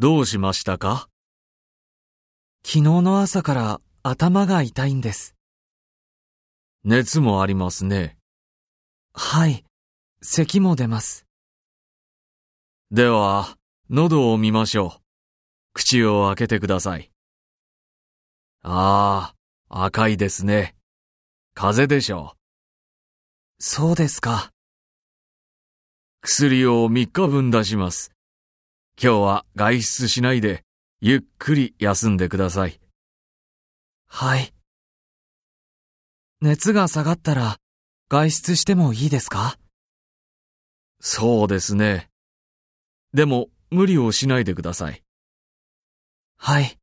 どうしましたか？昨日の朝から頭が痛いんです。熱もありますね。はい。咳も出ます。では、喉を見ましょう。口を開けてください。ああ、赤いですね。風邪でしょそうですか。う。薬を3日分出します。今日は外出しないで、ゆっくり休んでください。はい。熱が下がったら外出してもいいですか？そうですね。でも、無理をしないでください。はい。